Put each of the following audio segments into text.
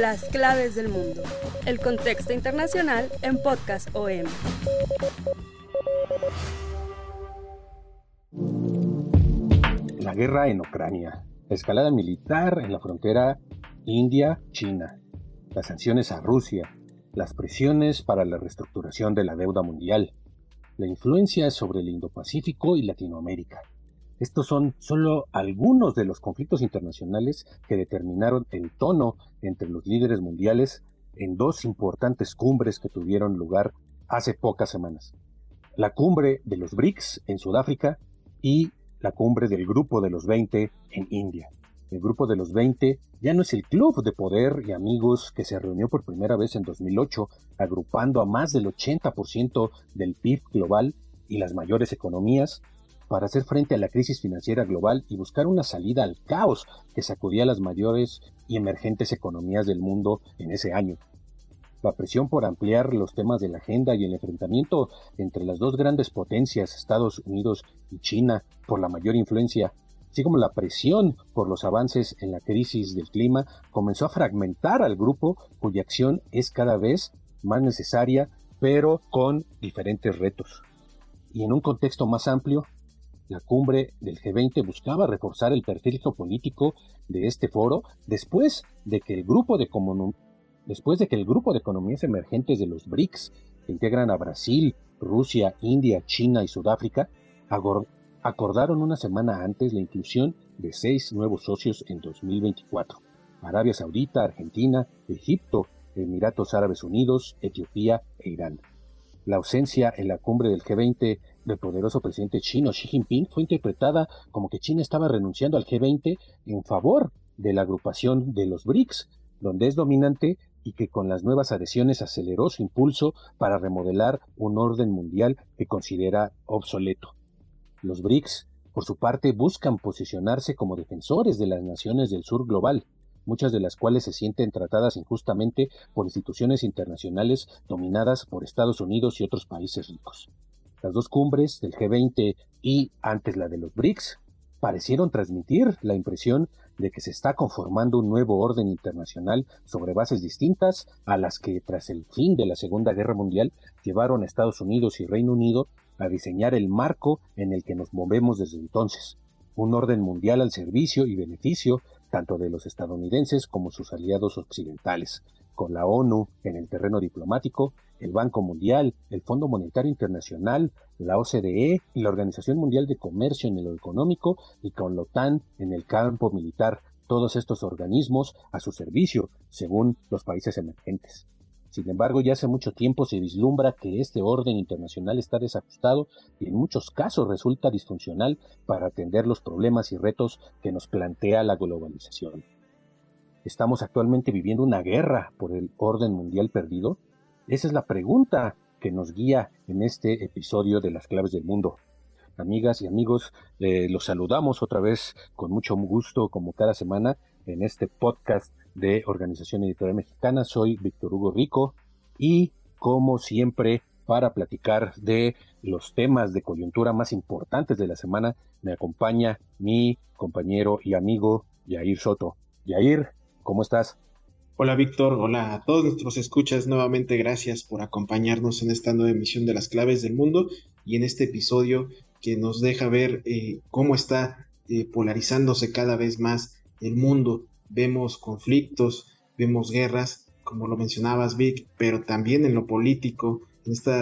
Las claves del mundo. El contexto internacional en Podcast OM. La guerra en Ucrania. La escalada militar en la frontera India-China. Las sanciones a Rusia las presiones para la reestructuración de la deuda mundial, la influencia sobre el Indo-Pacífico y Latinoamérica. Estos son solo algunos de los conflictos internacionales que determinaron el tono entre los líderes mundiales en dos importantes cumbres que tuvieron lugar hace pocas semanas. La cumbre de los BRICS en Sudáfrica y la cumbre del Grupo de los 20 en India. El Grupo de los 20 ya no es el club de poder y amigos que se reunió por primera vez en 2008, agrupando a más del 80% del PIB global y las mayores economías para hacer frente a la crisis financiera global y buscar una salida al caos que sacudía las mayores y emergentes economías del mundo en ese año. La presión por ampliar los temas de la agenda y el enfrentamiento entre las dos grandes potencias, Estados Unidos y China, por la mayor influencia así como la presión por los avances en la crisis del clima, comenzó a fragmentar al grupo cuya acción es cada vez más necesaria, pero con diferentes retos. Y en un contexto más amplio, la cumbre del G20 buscaba reforzar el perfil geopolítico de este foro después de que el grupo de, después de que el grupo de economías emergentes de los BRICS, que integran a Brasil, Rusia, India, China y Sudáfrica, acordaron una semana antes la inclusión de seis nuevos socios en 2024. Arabia Saudita, Argentina, Egipto, Emiratos Árabes Unidos, Etiopía e Irán. La ausencia en la cumbre del G20 del poderoso presidente chino Xi Jinping fue interpretada como que China estaba renunciando al G20 en favor de la agrupación de los BRICS, donde es dominante y que con las nuevas adhesiones aceleró su impulso para remodelar un orden mundial que considera obsoleto. Los BRICS, por su parte, buscan posicionarse como defensores de las naciones del sur global, muchas de las cuales se sienten tratadas injustamente por instituciones internacionales dominadas por Estados Unidos y otros países ricos. Las dos cumbres del G20 y antes la de los BRICS parecieron transmitir la impresión de que se está conformando un nuevo orden internacional sobre bases distintas a las que tras el fin de la Segunda Guerra Mundial llevaron a Estados Unidos y Reino Unido a diseñar el marco en el que nos movemos desde entonces, un orden mundial al servicio y beneficio tanto de los estadounidenses como sus aliados occidentales, con la ONU en el terreno diplomático, el Banco Mundial, el Fondo Monetario Internacional, la OCDE y la Organización Mundial de Comercio en lo económico y con la OTAN en el campo militar, todos estos organismos a su servicio, según los países emergentes. Sin embargo, ya hace mucho tiempo se vislumbra que este orden internacional está desajustado y en muchos casos resulta disfuncional para atender los problemas y retos que nos plantea la globalización. ¿Estamos actualmente viviendo una guerra por el orden mundial perdido? Esa es la pregunta que nos guía en este episodio de las claves del mundo. Amigas y amigos, eh, los saludamos otra vez con mucho gusto como cada semana en este podcast de Organización Editorial Mexicana. Soy Víctor Hugo Rico y como siempre para platicar de los temas de coyuntura más importantes de la semana me acompaña mi compañero y amigo Yair Soto. Yair, ¿cómo estás? Hola Víctor, hola a todos nuestros escuchas. Nuevamente gracias por acompañarnos en esta nueva emisión de las claves del mundo y en este episodio que nos deja ver eh, cómo está eh, polarizándose cada vez más el mundo vemos conflictos, vemos guerras, como lo mencionabas Vic, pero también en lo político, en este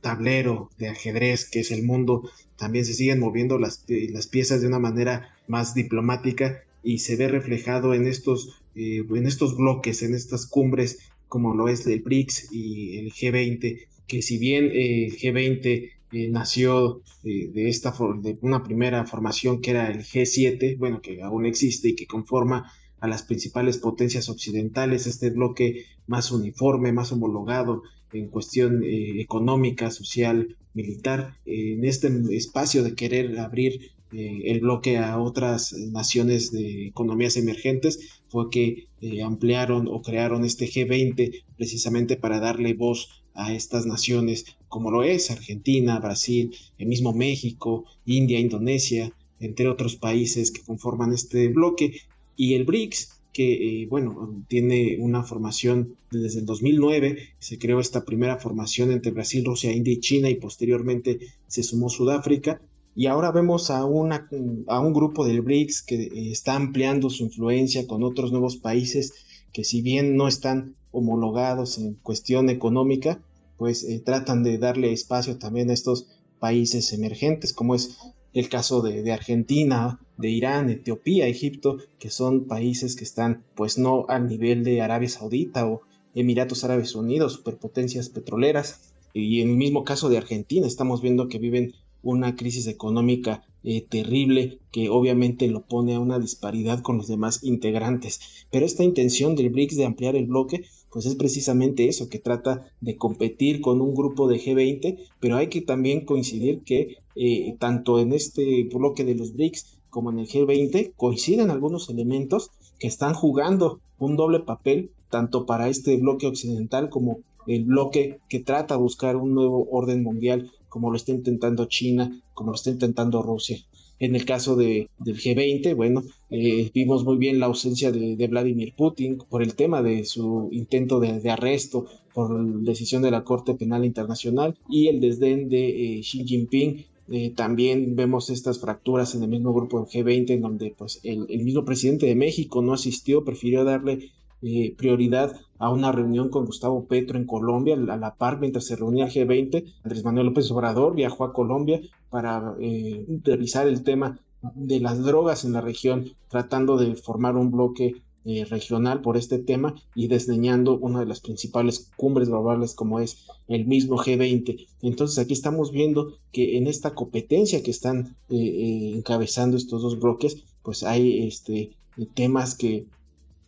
tablero de ajedrez que es el mundo, también se siguen moviendo las, eh, las piezas de una manera más diplomática y se ve reflejado en estos, eh, en estos bloques, en estas cumbres como lo es el BRICS y el G20, que si bien el G20 eh, nació eh, de, esta de una primera formación que era el G7, bueno, que aún existe y que conforma a las principales potencias occidentales, este bloque más uniforme, más homologado en cuestión eh, económica, social, militar, en este espacio de querer abrir el bloque a otras naciones de economías emergentes, fue que ampliaron o crearon este G20 precisamente para darle voz a estas naciones como lo es Argentina, Brasil, el mismo México, India, Indonesia, entre otros países que conforman este bloque, y el BRICS, que eh, bueno, tiene una formación desde el 2009, se creó esta primera formación entre Brasil, Rusia, India y China y posteriormente se sumó Sudáfrica. Y ahora vemos a, una, a un grupo del BRICS que eh, está ampliando su influencia con otros nuevos países que si bien no están homologados en cuestión económica, pues eh, tratan de darle espacio también a estos países emergentes, como es el caso de, Argentina, de Irán, Etiopía, Egipto, que son países que están pues no al nivel de Arabia Saudita o Emiratos Árabes Unidos, superpotencias petroleras. Y en el mismo caso de Argentina, estamos viendo que viven una crisis económica eh, terrible que obviamente lo pone a una disparidad con los demás integrantes. Pero esta intención del BRICS de ampliar el bloque, pues es precisamente eso, que trata de competir con un grupo de G20, pero hay que también coincidir que eh, tanto en este bloque de los BRICS como en el G20 coinciden algunos elementos que están jugando un doble papel tanto para este bloque occidental como el bloque que trata de buscar un nuevo orden mundial como lo está intentando China, como lo está intentando Rusia. En el caso de, del G20, bueno, eh, vimos muy bien la ausencia de, Vladimir Putin por el tema de su intento de, arresto por decisión de la Corte Penal Internacional y el desdén de eh, Xi Jinping eh, también vemos estas fracturas en el mismo grupo del G20 en donde pues, el, el, mismo presidente de México no asistió, prefirió darle eh, prioridad a una reunión con Gustavo Petro en Colombia, a la par mientras se reunía el G20. Andrés Manuel López Obrador viajó a Colombia para eh, revisar el tema de las drogas en la región, tratando de formar un bloque eh, regional por este tema y desdeñando una de las principales cumbres globales como es el mismo G20. Entonces aquí estamos viendo que en esta competencia que están encabezando estos dos bloques, pues hay este, temas que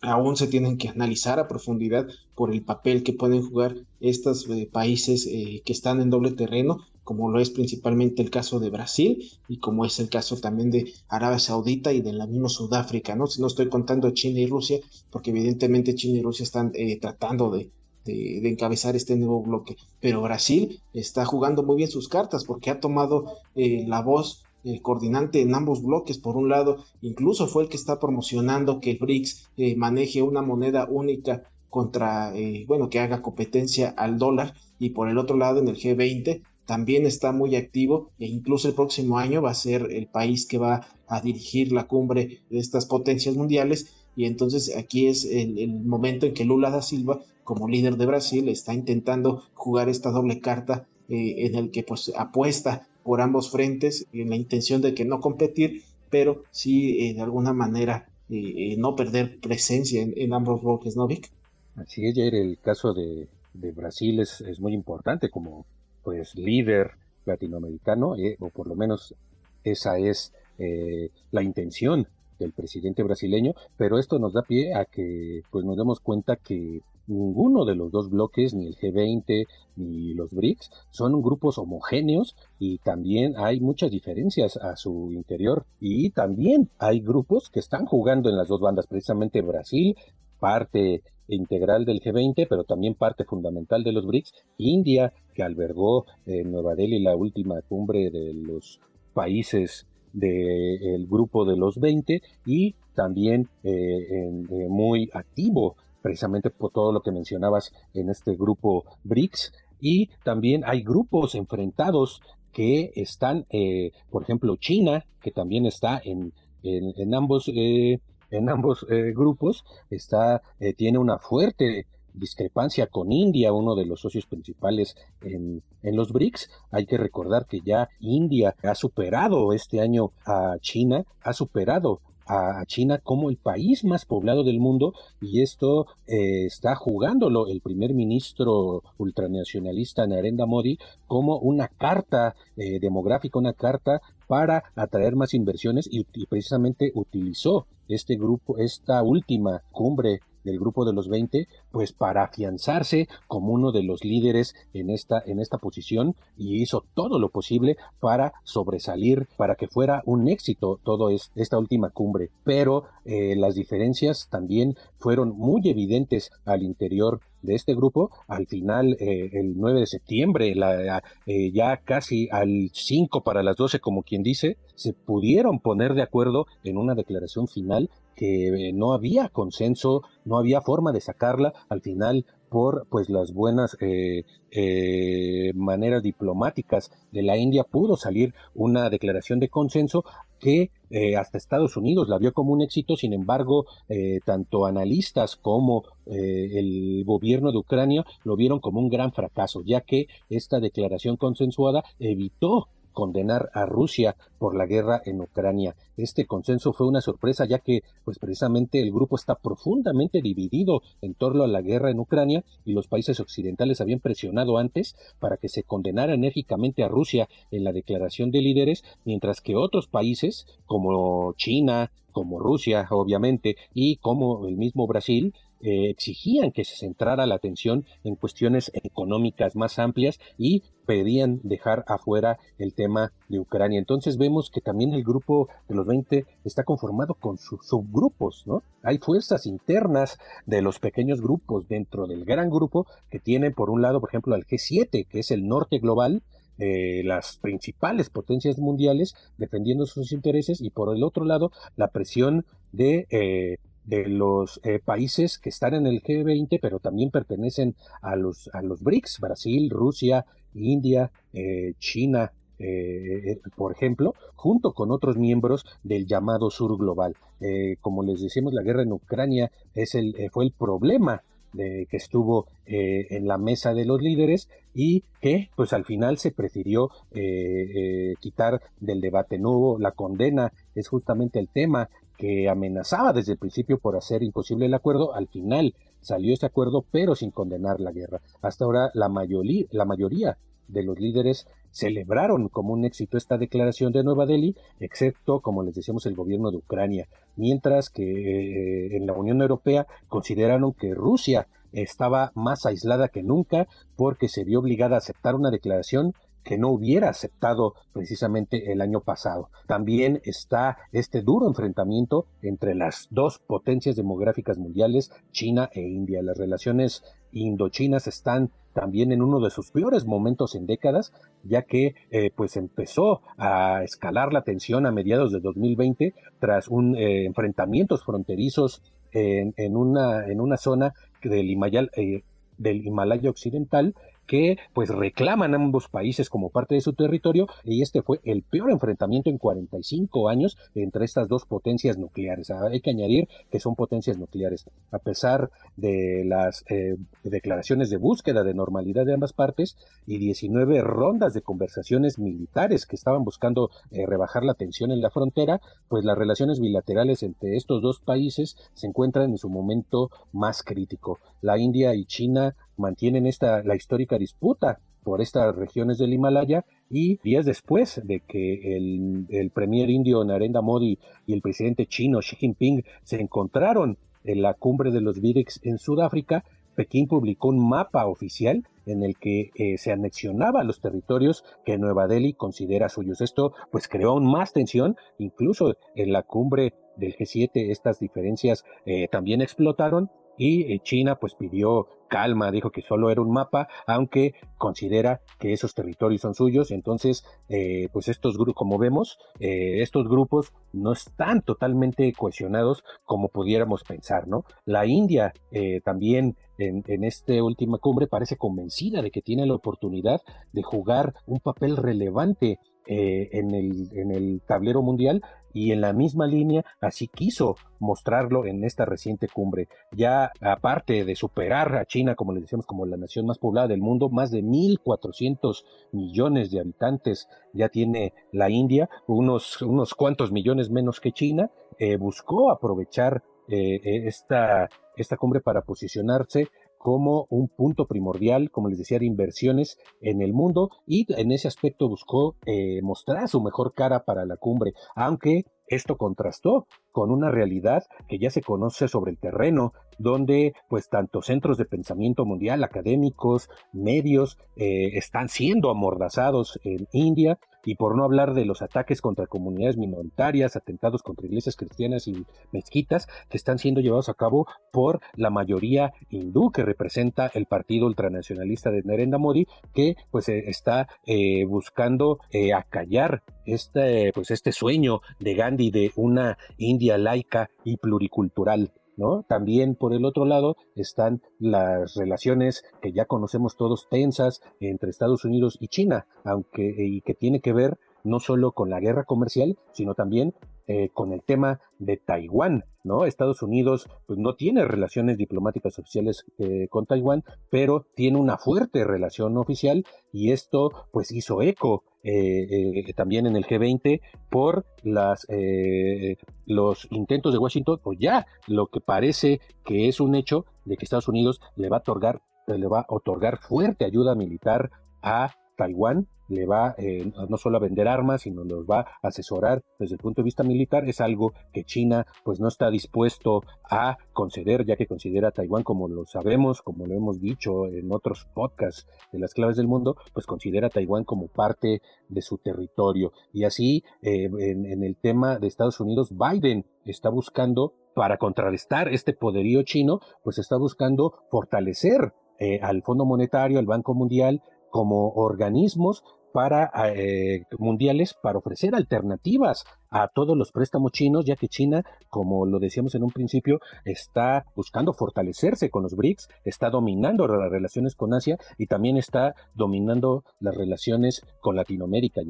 aún se tienen que analizar a profundidad por el papel que pueden jugar estos eh, países eh, que están en doble terreno, como lo es principalmente el caso de Brasil y como es el caso también de Arabia Saudita y de la misma Sudáfrica, ¿no? Si no estoy contando China y Rusia, porque evidentemente China y Rusia están eh, tratando de, de, encabezar este nuevo bloque, pero Brasil está jugando muy bien sus cartas porque ha tomado la voz el coordinante en ambos bloques. Por un lado, incluso fue el que está promocionando que BRICS eh, maneje una moneda única contra, eh, bueno, que haga competencia al dólar. Y por el otro lado, en el G20 también está muy activo e incluso el próximo año va a ser el país que va a dirigir la cumbre de estas potencias mundiales. Y entonces aquí es el, momento en que Lula da Silva, como líder de Brasil, está intentando jugar esta doble carta eh, en el que pues apuesta por ambos frentes en la intención de que no competir, pero sí eh, de alguna manera eh, eh, no perder presencia en, ambos bloques, ¿no, Vic? Así es, el caso de, Brasil es, muy importante como pues líder latinoamericano, o por lo menos esa es la intención del presidente brasileño, pero esto nos da pie a que pues nos demos cuenta que ninguno de los dos bloques, ni el G20 ni los BRICS, son grupos homogéneos y también hay muchas diferencias a su interior. Y también hay grupos que están jugando en las dos bandas, precisamente Brasil, parte integral del G20, pero también parte fundamental de los BRICS, India, que albergó en Nueva Delhi la última cumbre de los países del grupo de los 20 y también eh, eh, muy activo precisamente por todo lo que mencionabas en este grupo BRICS. Y también hay grupos enfrentados que están, eh, por ejemplo, China, que también está en, en, ambos, eh, en ambos eh, grupos, está, tiene una fuerte discrepancia con India, uno de los socios principales en, en, los BRICS. Hay que recordar que ya India ha superado este año a China, ha superado a China como el país más poblado del mundo y esto eh, está jugándolo el primer ministro ultranacionalista Narendra Modi como una carta eh, demográfica, una carta para atraer más inversiones y, precisamente utilizó este grupo, esta última cumbre del grupo de los 20, pues para afianzarse como uno de los líderes en esta, en esta posición y hizo todo lo posible para sobresalir, para que fuera un éxito todo esta última cumbre. Pero eh, las diferencias también fueron muy evidentes al interior de este grupo. Al final, eh, el 9 de septiembre, la, eh, ya casi al 5 para las 12, como quien dice, se pudieron poner de acuerdo en una declaración final que no había consenso, no había forma de sacarla. Al final, por pues las buenas eh, eh, maneras diplomáticas de la India pudo salir una declaración de consenso que eh, hasta Estados Unidos la vio como un éxito, sin embargo, tanto analistas como el gobierno de Ucrania lo vieron como un gran fracaso, ya que esta declaración consensuada evitó condenar a Rusia por la guerra en Ucrania. Este consenso fue una sorpresa ya que pues precisamente el grupo está profundamente dividido en torno a la guerra en Ucrania y los países occidentales habían presionado antes para que se condenara enérgicamente a Rusia en la declaración de líderes, mientras que otros países como China, como Rusia, obviamente, y como el mismo Brasil, eh, exigían que se centrara la atención en cuestiones económicas más amplias y pedían dejar afuera el tema de Ucrania. Entonces vemos que también el grupo de los 20 está conformado con sus subgrupos, ¿no? Hay fuerzas internas de los pequeños grupos dentro del gran grupo que tienen por un lado, por ejemplo, al G7, que es el norte global, eh, las principales potencias mundiales defendiendo sus intereses y por el otro lado la presión de eh, de los eh, países que están en el G20, pero también pertenecen a los, a los BRICS, Brasil, Rusia, India, eh, China, eh, por ejemplo, junto con otros miembros del llamado Sur Global. como les decimos, la guerra en Ucrania es el, fue el problema de, que estuvo en la mesa de los líderes y que pues al final se prefirió quitar del debate. No la condena es justamente el tema que amenazaba desde el principio por hacer imposible el acuerdo, al final salió ese acuerdo, pero sin condenar la guerra. Hasta ahora la mayoría, la mayoría de los líderes celebraron como un éxito esta declaración de Nueva Delhi, excepto, como les decíamos, el gobierno de Ucrania, mientras que eh, en la Unión Europea consideraron que Rusia estaba más aislada que nunca porque se vio obligada a aceptar una declaración que no hubiera aceptado precisamente el año pasado. También está este duro enfrentamiento entre las dos potencias demográficas mundiales, China e India. Las relaciones indochinas están también en uno de sus peores momentos en décadas, ya que eh, pues empezó a escalar la tensión a mediados de 2020 tras un eh, enfrentamientos fronterizos en, una, en una zona del Himalaya, eh, del Himalaya Occidental que pues reclaman ambos países como parte de su territorio y este fue el peor enfrentamiento en 45 años entre estas dos potencias nucleares. Ah, hay que añadir que son potencias nucleares. A pesar de las eh, declaraciones de búsqueda de normalidad de ambas partes y 19 rondas de conversaciones militares que estaban buscando eh, rebajar la tensión en la frontera, pues las relaciones bilaterales entre estos dos países se encuentran en su momento más crítico. La India y China mantienen esta, la histórica disputa por estas regiones del Himalaya y días después de que el, el premier indio Narendra Modi y el presidente chino Xi Jinping se encontraron en la cumbre de los BRICS en Sudáfrica, Pekín publicó un mapa oficial en el que eh, se anexionaba los territorios que Nueva Delhi considera suyos. Esto pues creó aún más tensión, incluso en la cumbre del G7 estas diferencias eh, también explotaron y eh, China pues pidió calma, dijo que solo era un mapa, aunque considera que esos territorios son suyos, entonces eh, pues estos grupos, como vemos, eh, estos grupos no están totalmente cohesionados como pudiéramos pensar, ¿no? La India también en, en esta última cumbre parece convencida de que tiene la oportunidad de jugar un papel relevante en, el, en el tablero mundial y en la misma línea así quiso mostrarlo en esta reciente cumbre. Ya aparte de superar a China, como le decíamos, como la nación más poblada del mundo, más de 1.400 millones de habitantes ya tiene la India, unos, unos cuantos millones menos que China, eh, buscó aprovechar eh, eh, esta, esta cumbre para posicionarse como un punto primordial, como les decía, de inversiones en el mundo y en ese aspecto buscó eh, mostrar su mejor cara para la cumbre, aunque esto contrastó con una realidad que ya se conoce sobre el terreno, donde pues tanto centros de pensamiento mundial, académicos, medios, eh, están siendo amordazados en India, y por no hablar de los ataques contra comunidades minoritarias, atentados contra iglesias cristianas y mezquitas que están siendo llevados a cabo por la mayoría hindú que representa el partido ultranacionalista de Narendra Modi, que pues eh, está eh, buscando acallar este, pues, este sueño de Gandhi de una India laica y pluricultural. ¿No? También por el otro lado están las relaciones que ya conocemos todos tensas entre Estados Unidos y China, aunque y que tiene que ver no solo con la guerra comercial, sino también eh, con el tema de Taiwán, ¿no? Estados Unidos pues, no tiene relaciones diplomáticas oficiales eh, con Taiwán, pero tiene una fuerte relación oficial y esto pues hizo eco eh, también en el G20 por las, los intentos de Washington, o ya lo que parece que es un hecho de que Estados Unidos le va a otorgar, le va a otorgar fuerte ayuda militar a Taiwán le va eh, no solo a vender armas, sino los va a asesorar desde el punto de vista militar, es algo que China pues no está dispuesto a conceder, ya que considera a Taiwán, como lo sabemos, como lo hemos dicho en otros podcasts de las claves del mundo, pues considera a Taiwán como parte de su territorio. Y así, eh, en, el tema de Estados Unidos, Biden está buscando, para contrarrestar este poderío chino, pues está buscando fortalecer eh, al Fondo Monetario, al Banco Mundial, como organismos para eh, mundiales para ofrecer alternativas a todos los préstamos chinos, ya que China, como lo decíamos en un principio, está buscando fortalecerse con los BRICS, está dominando las relaciones con Asia y también está dominando las relaciones con Latinoamérica.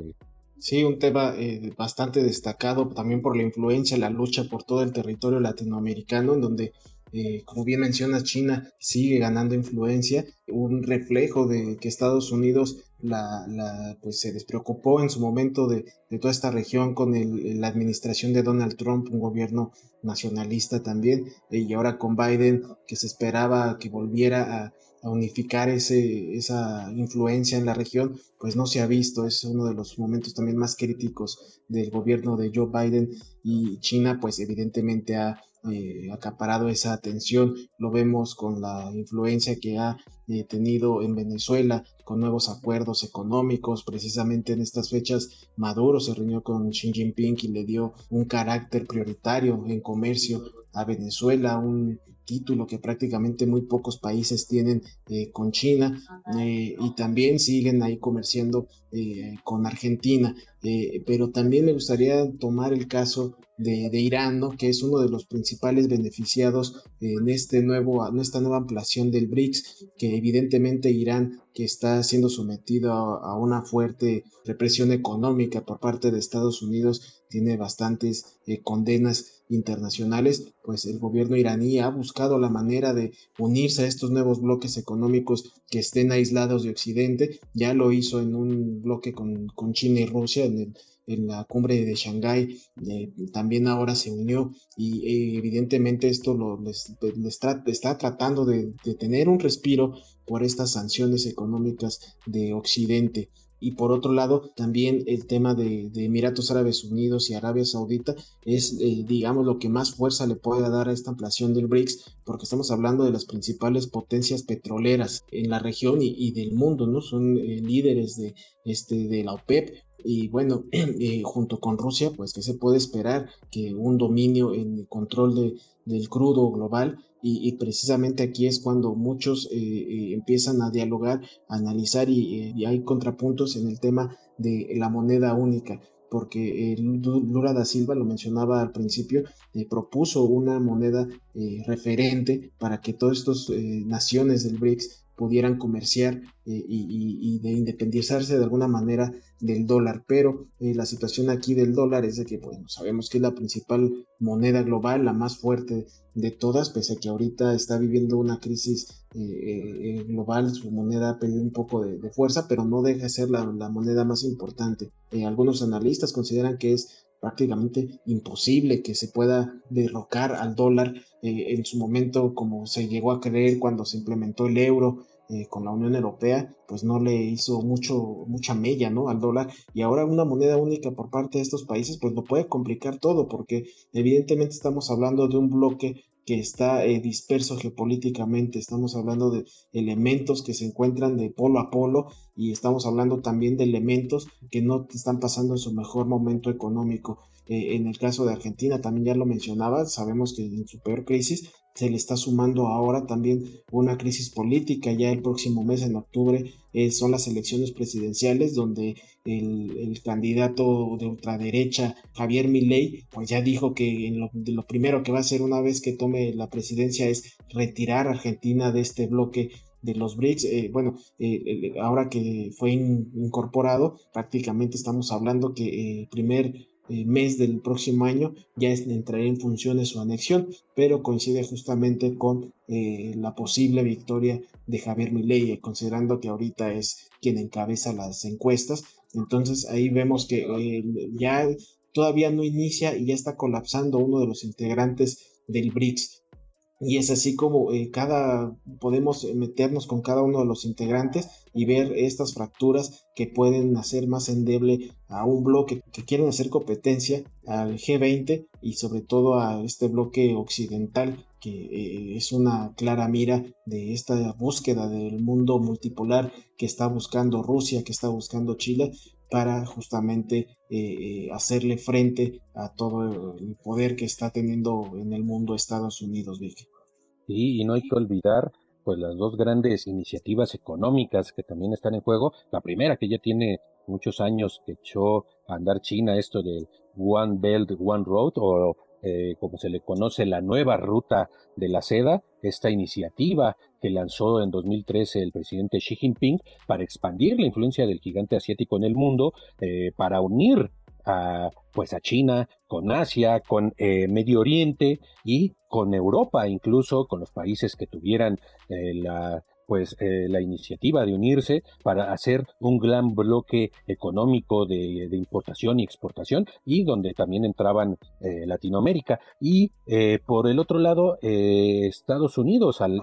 Sí, un tema eh, bastante destacado también por la influencia, la lucha por todo el territorio latinoamericano, en donde eh, como bien mencionas, China sigue ganando influencia, un reflejo de que Estados Unidos la, pues se despreocupó en su momento de, toda esta región con la administración de Donald Trump, un gobierno nacionalista también, y ahora con Biden, que se esperaba que volviera a, unificar esa influencia en la región, pues no se ha visto. Es uno de los momentos también más críticos del gobierno de Joe Biden y China, pues evidentemente ha eh, acaparado esa atención. Lo vemos con la influencia que ha eh, tenido en Venezuela, con nuevos acuerdos económicos. Precisamente en estas fechas, Maduro se reunió con Xi Jinping y le dio un carácter prioritario en comercio a Venezuela, un título que prácticamente muy pocos países tienen eh, con China y también siguen ahí comerciando con Argentina. pero también me gustaría tomar el caso de, Irán, ¿no? que es uno de los principales beneficiados en, este nuevo, en esta nueva ampliación del BRICS, que evidentemente Irán, que está siendo sometido a, una fuerte represión económica por parte de Estados Unidos, tiene bastantes eh, condenas internacionales, pues el gobierno iraní ha buscado la manera de unirse a estos nuevos bloques económicos que estén aislados de Occidente, ya lo hizo en un bloque con, con China y Rusia en el en la cumbre de Shanghái eh, también ahora se unió y eh, evidentemente esto lo, les, está tratando de, tener un respiro por estas sanciones económicas de Occidente. Y por otro lado, también el tema de, Emiratos Árabes Unidos y Arabia Saudita es, eh, digamos, lo que más fuerza le puede dar a esta ampliación del BRICS, porque estamos hablando de las principales potencias petroleras en la región y, del mundo, ¿no? Son líderes de, este, de la OPEP, y bueno, eh, junto con Rusia, pues que se puede esperar que un dominio en el control de, del crudo global y, precisamente aquí es cuando muchos eh, eh, empiezan a dialogar, a analizar y, hay contrapuntos en el tema de la moneda única porque Lula da Silva, lo mencionaba al principio, propuso una moneda referente para que todas estas naciones del BRICS pudieran comerciar eh, y, de independizarse de alguna manera del dólar. Pero eh, la situación aquí del dólar es de que, bueno, sabemos que es la principal moneda global, la más fuerte de todas, pese a que ahorita está viviendo una crisis eh, global, su moneda ha perdido un poco de, fuerza, pero no deja de ser la, la moneda más importante. algunos analistas consideran que es prácticamente imposible que se pueda derrocar al dólar eh, en su momento como se llegó a creer cuando se implementó el euro eh, con la Unión Europea, pues no le hizo mucho, mucha mella ¿no? al dólar y ahora una moneda única por parte de estos países pues lo puede complicar todo porque evidentemente estamos hablando de un bloque que está eh, disperso geopolíticamente, estamos hablando de elementos que se encuentran de polo a polo y estamos hablando también de elementos que no están pasando en su mejor momento económico. Eh, en el caso de Argentina, también ya lo mencionaba, sabemos que en su peor crisis se le está sumando ahora también una crisis política. Ya el próximo mes, en octubre, eh, son las elecciones presidenciales donde el, candidato de ultraderecha, Javier Milei, pues ya dijo que lo, primero que va a hacer una vez que tome la presidencia es retirar a Argentina de este bloque de los BRICS. Eh, bueno, eh, ahora que fue incorporado, prácticamente estamos hablando que el primer eh, mes del próximo año ya entrará en funciones su anexión, pero coincide justamente con eh, la posible victoria de Javier Milei, eh, considerando que ahorita es quien encabeza las encuestas. Entonces ahí vemos que ya todavía no inicia y ya está colapsando uno de los integrantes del BRICS. Y es así como cada podemos meternos con cada uno de los integrantes y ver estas fracturas que pueden hacer más endeble a un bloque que quieren hacer competencia al G20 y sobre todo a este bloque occidental que eh, es una clara mira de esta búsqueda del mundo multipolar que está buscando Rusia, que está buscando Chile para justamente eh, eh, hacerle frente a todo el poder que está teniendo en el mundo Estados Unidos, Vicky. Sí, y no hay que olvidar pues las dos grandes iniciativas económicas que también están en juego. La primera que ya tiene muchos años que echó a andar China esto del One Belt, One Road o eh, como se le conoce la nueva ruta de la seda, esta iniciativa que lanzó en 2013 el presidente Xi Jinping para expandir la influencia del gigante asiático en el mundo, eh, para unir a, pues a China, con Asia, con eh, Medio Oriente y con Europa, incluso con los países que tuvieran la pues eh, la iniciativa de unirse para hacer un gran bloque económico de, importación y exportación y donde también entraban Latinoamérica. Y por el otro lado Estados Unidos al,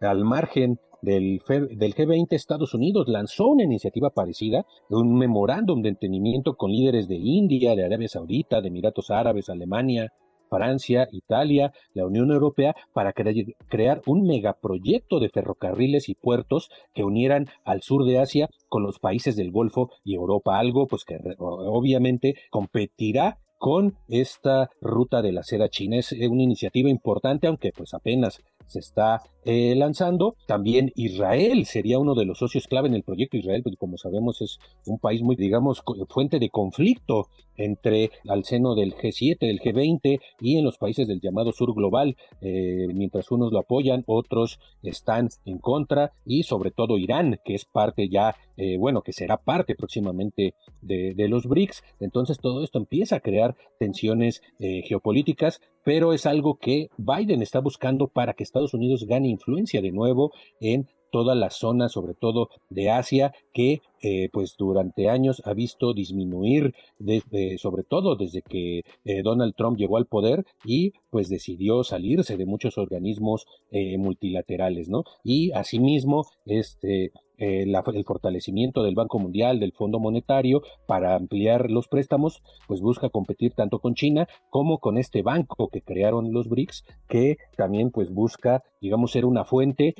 al margen del, del G20, Estados Unidos lanzó una iniciativa parecida, un memorándum de entendimiento con líderes de India, de Arabia Saudita, de Emiratos Árabes, Alemania, Francia, Italia, la Unión Europea, para crear un megaproyecto de ferrocarriles y puertos que unieran al sur de Asia con los países del Golfo y Europa, algo pues que obviamente competirá con esta ruta de la seda china. Es una iniciativa importante, aunque pues apenas se está eh, lanzando. También Israel sería uno de los socios clave en el proyecto. Israel, pues como sabemos, es un país muy, digamos, fuente de conflicto entre al seno del G7, del G20 y en los países del llamado sur global. Eh, mientras unos lo apoyan, otros están en contra y sobre todo Irán, que es parte ya, eh, bueno, que será parte próximamente de, de, los BRICS. Entonces todo esto empieza a crear tensiones geopolíticas pero es algo que Biden está buscando para que Estados Unidos gane influencia de nuevo en toda la zona, sobre todo de Asia, que eh, pues durante años ha visto disminuir, desde, sobre todo desde que eh, Donald Trump llegó al poder y pues decidió salirse de muchos organismos eh, multilaterales, ¿no? Y asimismo, este, el fortalecimiento del Banco Mundial, del Fondo Monetario, para ampliar los préstamos, pues busca competir tanto con China como con este banco que crearon los BRICS, que también pues busca, digamos, ser una fuente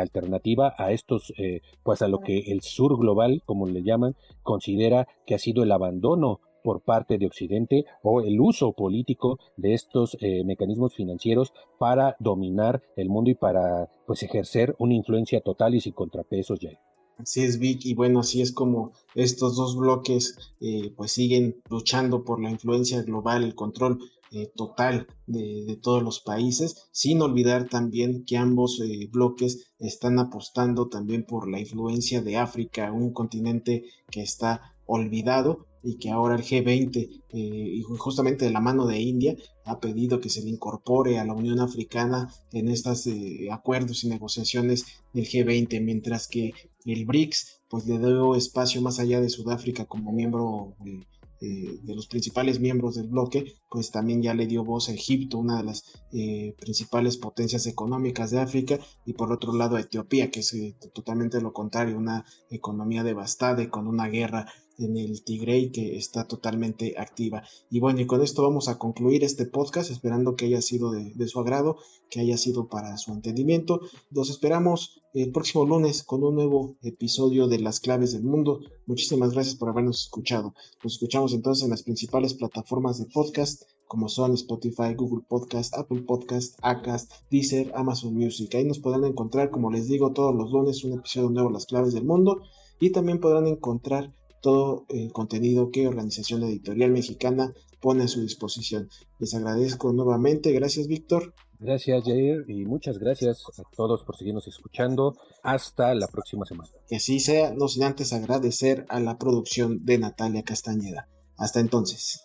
alternativa a estos, pues a lo que el sur global como le llaman, considera que ha sido el abandono por parte de Occidente o el uso político de estos eh, mecanismos financieros para dominar el mundo y para pues ejercer una influencia total y sin contrapesos ya. Así es, Vic, y bueno, así es como estos dos bloques eh, pues siguen luchando por la influencia global, el control eh, total de, todos los países, sin olvidar también que ambos eh, bloques están apostando también por la influencia de África, un continente que está olvidado y que ahora el G20, eh, y justamente de la mano de India, ha pedido que se le incorpore a la Unión Africana en estos acuerdos y negociaciones del G20, mientras que el BRICS pues le dio espacio más allá de Sudáfrica como miembro de los principales miembros del bloque, pues también ya le dio voz a Egipto, una de las eh, principales potencias económicas de África, y por otro lado a Etiopía, que es eh, totalmente lo contrario, una economía devastada y con una guerra en el Tigray que está totalmente activa. Y bueno, y con esto vamos a concluir este podcast, esperando que haya sido de, su agrado, que haya sido para su entendimiento. Los esperamos el próximo lunes con un nuevo episodio de Las Claves del Mundo. Muchísimas gracias por habernos escuchado. Nos escuchamos entonces en las principales plataformas de podcast como son Spotify, Google Podcast, Apple Podcast, Acast, Deezer, Amazon Music. Ahí nos podrán encontrar, como les digo, todos los lunes un episodio nuevo Las Claves del Mundo y también podrán encontrar todo el contenido que Organización Editorial Mexicana pone a su disposición. Les agradezco nuevamente. Gracias, Víctor. Gracias, Jair, y muchas gracias a todos por seguirnos escuchando. Hasta la próxima semana. Que así sea, no sin antes agradecer a la producción de Natalia Castañeda. Hasta entonces.